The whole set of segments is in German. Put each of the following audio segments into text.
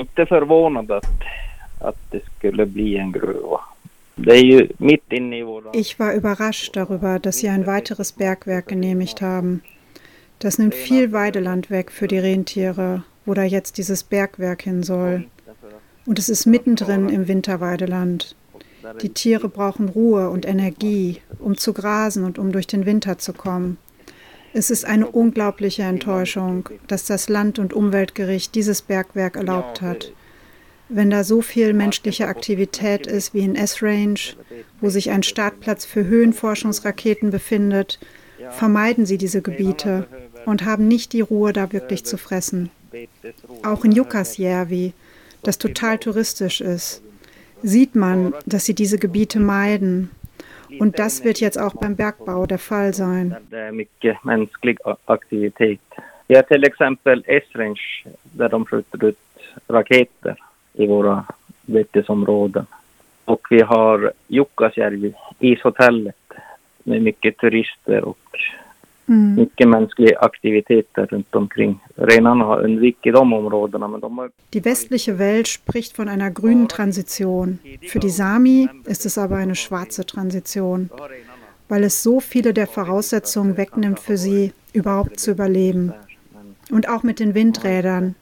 inte förvånad att, att det skulle bli en gruva. Ich war überrascht darüber, dass sie ein weiteres Bergwerk genehmigt haben. Das nimmt viel Weideland weg für die Rentiere, wo da jetzt dieses Bergwerk hin soll. Und es ist mittendrin im Winterweideland. Die Tiere brauchen Ruhe und Energie, um zu grasen und um durch den Winter zu kommen. Es ist eine unglaubliche Enttäuschung, dass das Land- und Umweltgericht dieses Bergwerk erlaubt hat. Wenn da so viel menschliche Aktivität ist wie in S-Range, wo sich ein Startplatz für Höhenforschungsraketen befindet, vermeiden sie diese Gebiete und haben nicht die Ruhe, da wirklich zu fressen. Auch in Jukkasjärvi, das total touristisch ist, sieht man, dass sie diese Gebiete meiden. Und das wird jetzt auch beim Bergbau der Fall sein. Det är mycket mänsklig a- aktivitet. Vi har till exempel S-range där de skjuter ut raketer i våra betesområden. Och vi har Jukkasjärvi, ishotellet med mycket turister och Mm. mycket mänsklig aktivitet där runt omkring. Renarna har undvikit de områdena men de har Die westliche Welt spricht von einer grünen Transition. Für die Sami ist es aber eine schwarze Transition, weil es so viele der Voraussetzungen wegnimmt für sie, überhaupt zu überleben. Und auch mit den Windrädern.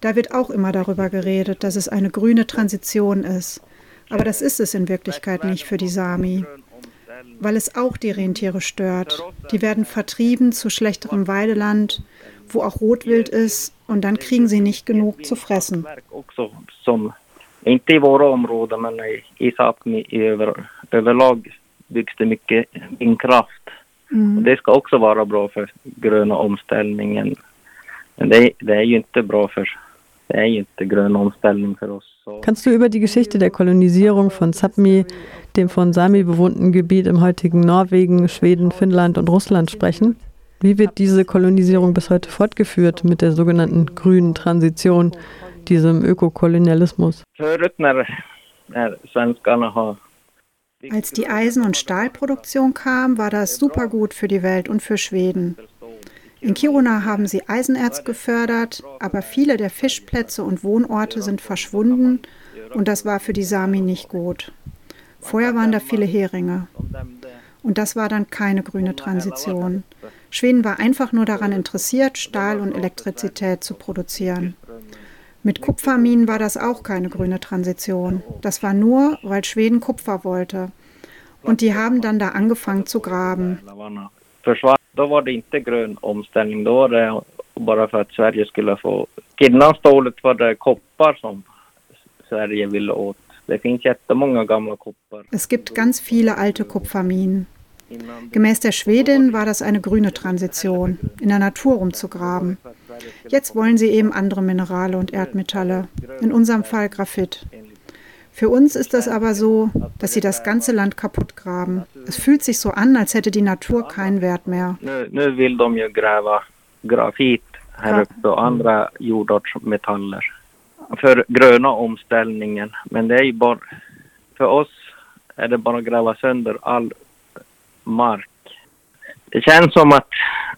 Da wird auch immer darüber geredet, dass es eine grüne Transition ist. Aber das ist es in Wirklichkeit nicht für die Sami, weil es auch die Rentiere stört. Die werden vertrieben zu schlechterem Weideland, wo auch Rotwild ist, und dann kriegen sie nicht genug zu fressen. inte i våra områden men i, Sápmi överlag byggs det mycket vindkraft. Och det ska också vara bra för gröna omställningen. Men det, det är ju inte bra för, det är ju inte grön omställning för oss. Kannst du über die Geschichte der Kolonisierung von Sápmi, dem von Sami bewohnten Gebiet im heutigen Norwegen, Schweden, Finnland und Russland sprechen? Wie wird diese Kolonisierung bis heute fortgeführt mit der sogenannten grünen Transition, diesem Ökokolonialismus? Als die Eisen- und Stahlproduktion kam, war das super gut für die Welt und für Schweden. In Kiruna haben sie Eisenerz gefördert, aber viele der Fischplätze und Wohnorte sind verschwunden und das war für die Sami nicht gut. Vorher waren da viele Heringe und das war dann keine grüne Transition. Schweden war einfach nur daran interessiert, Stahl und Elektrizität zu produzieren. Mit Kupferminen war das auch keine grüne Transition. Das war nur, weil Schweden Kupfer wollte. Und die haben dann da angefangen zu graben. Försvann. Då var det inte grön omställning. Då var det bara för att Sverige skulle få... Innan stålet var det koppar som Sverige ville åt. Det finns jättemånga gamla koppar. Es gibt ganz viele alte Kupferminen. Gemäß der Schwedin war das eine grüne Transition, in der Natur rumzugraben. Jetzt wollen sie eben andere Minerale und Erdmetalle, in unserem Fall Graphit. Für uns ist das aber so, dass sie das ganze Land kaputt graben. Es fühlt sich so an, als hätte die Natur keinen Wert mehr. Nu, nu vill de ju gräva grafit här uppe och andra jordartsmetaller för gröna omställningen. Men det är ju bara... För oss är det bara att gräva sönder all mark. Det känns som att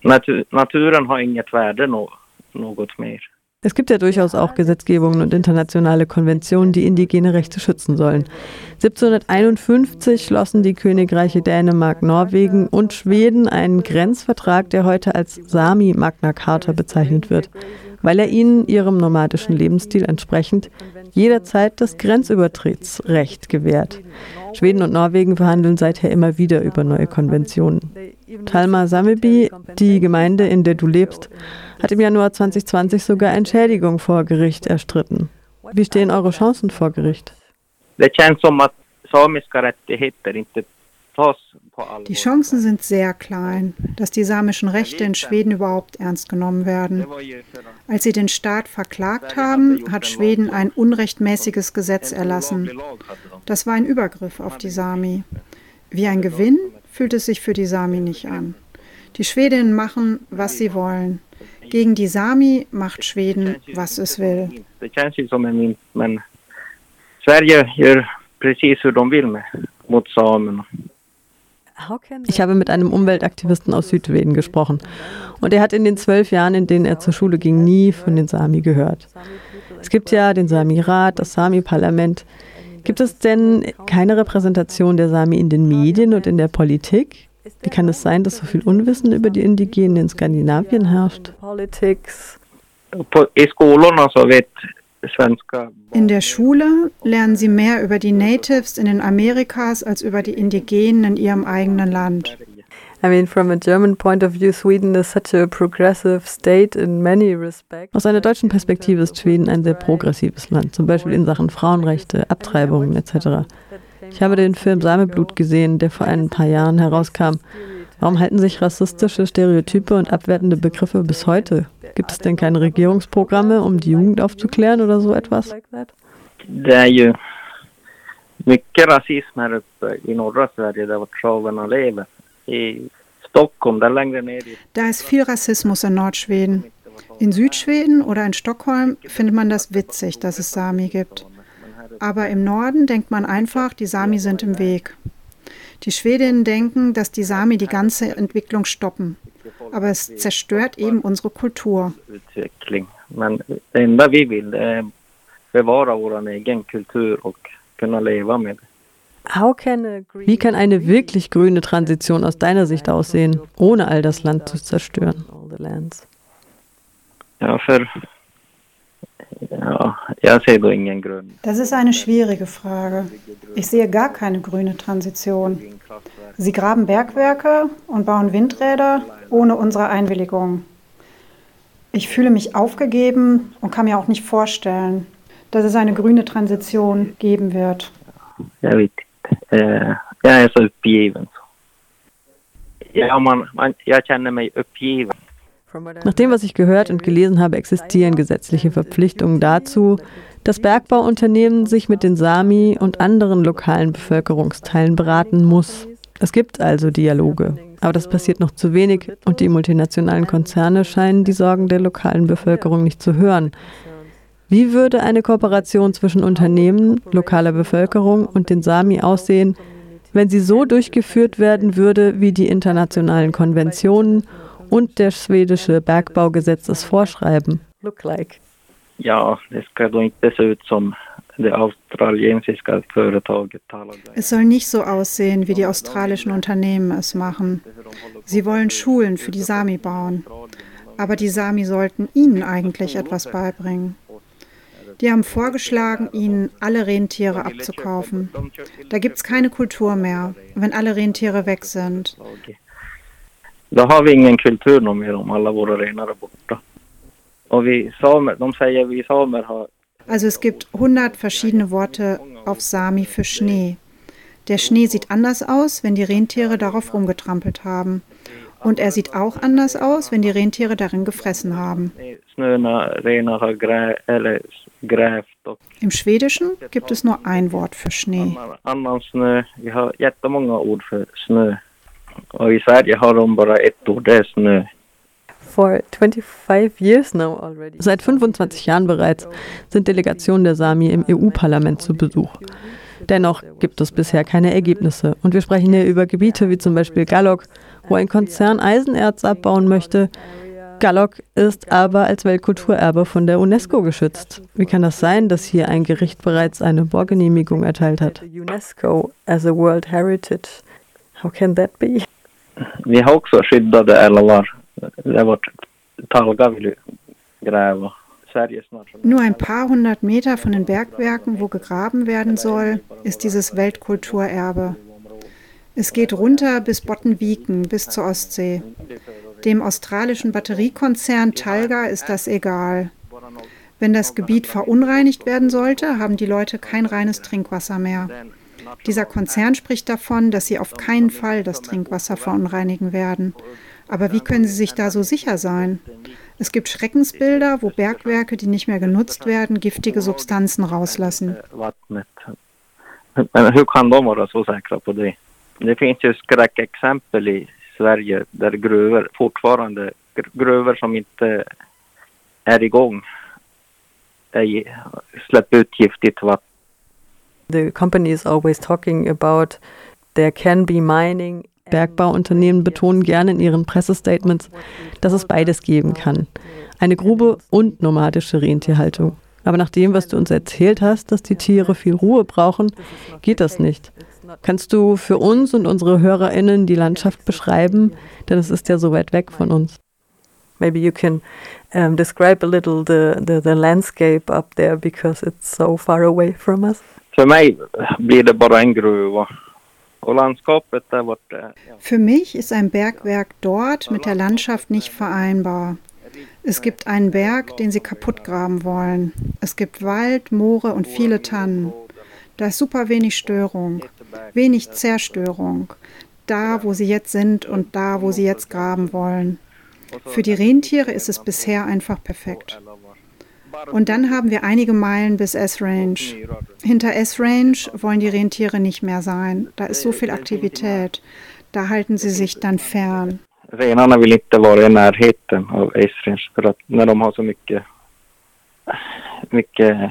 natur, naturen har inget värde nå, något mer. Es gibt ja durchaus auch Gesetzgebungen und internationale Konventionen, die indigene Rechte schützen sollen. 1751 schlossen die Königreiche Dänemark, Norwegen und Schweden einen Grenzvertrag, der heute als Sami Magna Carta bezeichnet wird, weil er ihnen ihrem nomadischen Lebensstil entsprechend jederzeit das Grenzübertrittsrecht gewährt. Schweden und Norwegen verhandeln seither immer wieder über neue Konventionen. Talma Sameby, die Gemeinde, in der du lebst, hat im Januar 2020 sogar Entschädigung vor Gericht erstritten. Wie stehen eure Chancen vor Gericht? Die Chancen sind sehr klein, dass die samischen Rechte in Schweden überhaupt ernst genommen werden. Als sie den Staat verklagt haben, hat Schweden ein unrechtmäßiges Gesetz erlassen. Das war ein Übergriff auf die Sami. Wie ein Gewinn fühlt es sich für die Sami nicht an. Die Schwedinnen machen, was sie wollen. Gegen die Sami macht Schweden, was es will. Det känns ju som en vinst, men Sverige gör precis hur de vill med, mot samerna. Ich habe mit einem Umweltaktivisten aus Südschweden gesprochen und er hat in den zwölf Jahren, in denen er zur Schule ging, nie von den Sami gehört. Es gibt ja den Sami-Rat, das Sami-Parlament. Gibt es denn keine Repräsentation der Sami in den Medien und in der Politik? Wie kann es sein, dass so viel Unwissen über die Indigenen in Skandinavien herrscht? In der Schule lernen sie mehr über die Natives in den Amerikas als über die Indigenen in ihrem eigenen Land. I mean, from a German point of view, Sweden is such a progressive state in many respects. Aus einer deutschen Perspektive ist Schweden ein sehr progressives Land, zum Beispiel in Sachen Frauenrechte, Abtreibungen etc. Ich habe den Film Sameblut gesehen, der vor ein paar Jahren herauskam. Warum halten sich rassistische Stereotype und abwertende Begriffe bis heute? Gibt es denn keine Regierungsprogramme, um die Jugend aufzuklären oder so etwas? Det är ju mycket rasism här uppe i norra Sverige där vart travarna lever. Da ist viel Rassismus in Nordschweden. In Südschweden oder in Stockholm findet man das witzig, dass es Sami gibt. Aber im Norden denkt man einfach, die Sami sind im Weg. Die Schwedinnen denken, dass die Sami die ganze Entwicklung stoppen. Aber es zerstört eben unsere Kultur. Men det enda vi vill är bevara vår egen kultur och kunna leva med det. Wie kann eine wirklich grüne Transition aus deiner Sicht aussehen, ohne all das Land zu zerstören? Ja, für ja, ingen. Das ist eine schwierige Frage. Ich sehe gar keine grüne Transition. Sie graben Bergwerke und bauen Windräder ohne unsere Einwilligung. Ich fühle mich aufgegeben und kann mir auch nicht vorstellen, dass es eine grüne Transition geben wird. Jag vet inte. Eh, jag är så uppgiven. Ja, man, man, jag känner mig uppgiven. Nach dem, was ich gehört und gelesen habe, existieren gesetzliche Verpflichtungen dazu, dass Bergbauunternehmen sich mit den Sami und anderen lokalen Bevölkerungsteilen beraten muss. Es gibt also Dialoge, aber das passiert noch zu wenig und die multinationalen Konzerne scheinen die Sorgen der lokalen Bevölkerung nicht zu hören. Wie würde eine Kooperation zwischen Unternehmen, lokaler Bevölkerung und den Sami aussehen, wenn sie so durchgeführt werden würde, wie die internationalen Konventionen und der schwedische Bergbaugesetz es vorschreiben? Look like. Ja, företaget Es soll nicht so aussehen, wie die australischen Unternehmen es machen. Sie wollen Schulen für die Sami bauen. Aber die Sami sollten ihnen eigentlich etwas beibringen. Die haben vorgeschlagen, ihnen alle Rentiere abzukaufen. Da gibt es keine Kultur mehr, wenn alle Rentiere weg sind. Då har vi ingen kultur mer om alla våra renar är borta. Och vi samer, de säger vi samer har also es gibt 100 verschiedene Worte auf Sami für Schnee. Der Schnee sieht anders aus, wenn die Rentiere darauf rumgetrampelt haben. Und er sieht auch anders aus, wenn die Rentiere darin gefressen haben. Im Schwedischen gibt es nur ein Wort für Schnee. For 25 years now already. Seit 25 Jahren bereits sind Delegationen der Sami im EU-Parlament zu Besuch. Dennoch gibt es bisher keine Ergebnisse. Und wir sprechen hier über Gebiete wie zum Beispiel Gallok, wo ein Konzern Eisenerz abbauen möchte. Gallok ist aber als Weltkulturerbe von der UNESCO geschützt. Wie kann das sein, dass hier ein Gericht bereits eine Bohrgenehmigung erteilt hat? UNESCO as a World Heritage How can that be? Vi har också skyddade älvar. Det Talga vill gräva. Nur ein paar hundert Meter von den Bergwerken, wo gegraben werden soll, ist dieses Weltkulturerbe. Es geht runter bis Bottenviken, bis zur Ostsee. Dem australischen Batteriekonzern Talga ist das egal. Wenn das Gebiet verunreinigt werden sollte, haben die Leute kein reines Trinkwasser mehr. Dieser Konzern spricht davon, dass sie auf keinen Fall das Trinkwasser verunreinigen werden. Aber wie können sie sich da so sicher sein? Es gibt Schreckensbilder, wo Bergwerke, die nicht mehr genutzt werden, giftige Substanzen rauslassen. Men hur kan de vara så säkra på det? Det finns ju skräckexempel i Sverige där gruvor fortfarande, gruvor som inte är igång, släpper ut giftigt vatten The company is always talking about there can be mining. Bergbauunternehmen betonen gerne in ihren Pressestatements, dass es beides geben kann. Eine Grube und nomadische Rentierhaltung. Aber nach dem, was du uns erzählt hast, dass die Tiere viel Ruhe brauchen, geht das nicht. Kannst du für uns und unsere HörerInnen die Landschaft beschreiben? Denn es ist ja so weit weg von uns. Maybe you can um, describe a little the, the, the landscape up there because it's so far away from us. För mig blir det bara en gruva. Für mich ist ein Bergwerk dort mit der Landschaft nicht vereinbar. Es gibt einen Berg, den sie kaputt graben wollen. Es gibt Wald, Moore und viele Tannen. Da ist super wenig Störung, wenig Zerstörung. Da, wo sie jetzt sind und da, wo sie jetzt graben wollen. Für die Rentiere ist es bisher einfach perfekt. Und dann haben wir einige Meilen bis S-Range. Hinter S-Range wollen die Rentiere nicht mehr sein. Da ist so viel Aktivität. Da halten sie sich dann fern. Renarna vill inte vara i närheten av S-Range för att när de har så mycket, mycket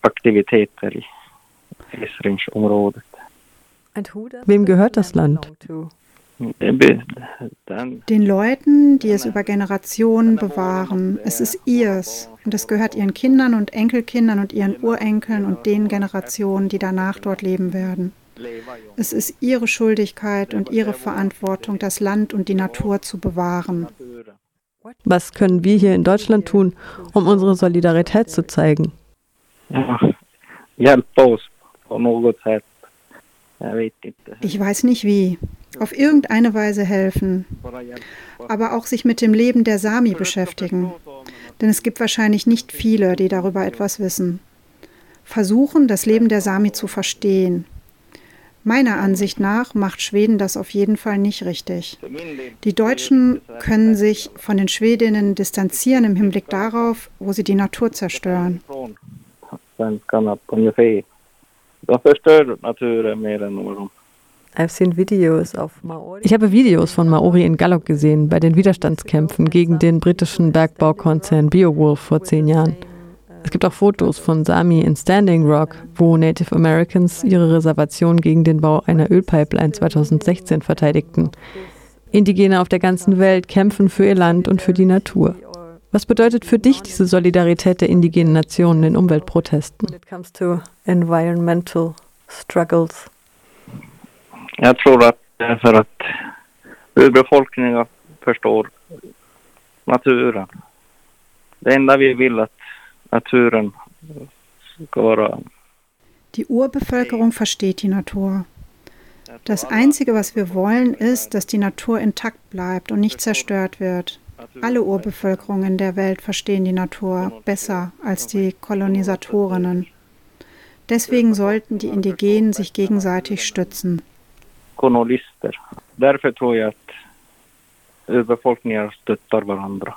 aktiviteter i S-Range-området. Wem gehört das Land? Den Leuten, die es über Generationen bewahren. Es ist ihrs und es gehört ihren Kindern und Enkelkindern und ihren Urenkeln und den Generationen, die danach dort leben werden. Es ist ihre Schuldigkeit und ihre Verantwortung, das Land und die Natur zu bewahren. Was können wir hier in Deutschland tun, um unsere Solidarität zu zeigen? Ich weiß nicht wie. Auf irgendeine Weise helfen. Aber auch sich mit dem Leben der Sami beschäftigen. Denn es gibt wahrscheinlich nicht viele, die darüber etwas wissen. Versuchen, das Leben der Sami zu verstehen. Meiner Ansicht nach macht Schweden das auf jeden Fall nicht richtig. Die Deutschen können sich von den Schwedinnen distanzieren im Hinblick darauf, wo sie die Natur zerstören. De förstör naturen mer än vad I've Ich habe Videos von Maori in Gallop gesehen bei den Widerstandskämpfen gegen den britischen Bergbaukonzern Beowulf vor zehn Jahren. Es gibt auch Fotos von Sami in Standing Rock, wo Native Americans ihre Reservation gegen den Bau einer Ölpipeline 2016 verteidigten. Indigene auf der ganzen Welt kämpfen für ihr Land und für die Natur. Was bedeutet für dich diese Solidarität der indigenen Nationen in Umweltprotesten? When it comes to environmental struggles. Jag tror att det är för att urbefolkningen förstår naturen. Det enda vi vill att naturen ska vara Die Urbevölkerung versteht die Natur. Das Einzige, was wir wollen, ist, dass die Natur intakt bleibt und nicht zerstört wird. Alle Urbevölkerungen der Welt verstehen die Natur besser als die Kolonisatorinnen. Deswegen sollten die Indigenen sich gegenseitig stützen. Kolonister. Därför tror jag att urbefolkningar stöttar varandra.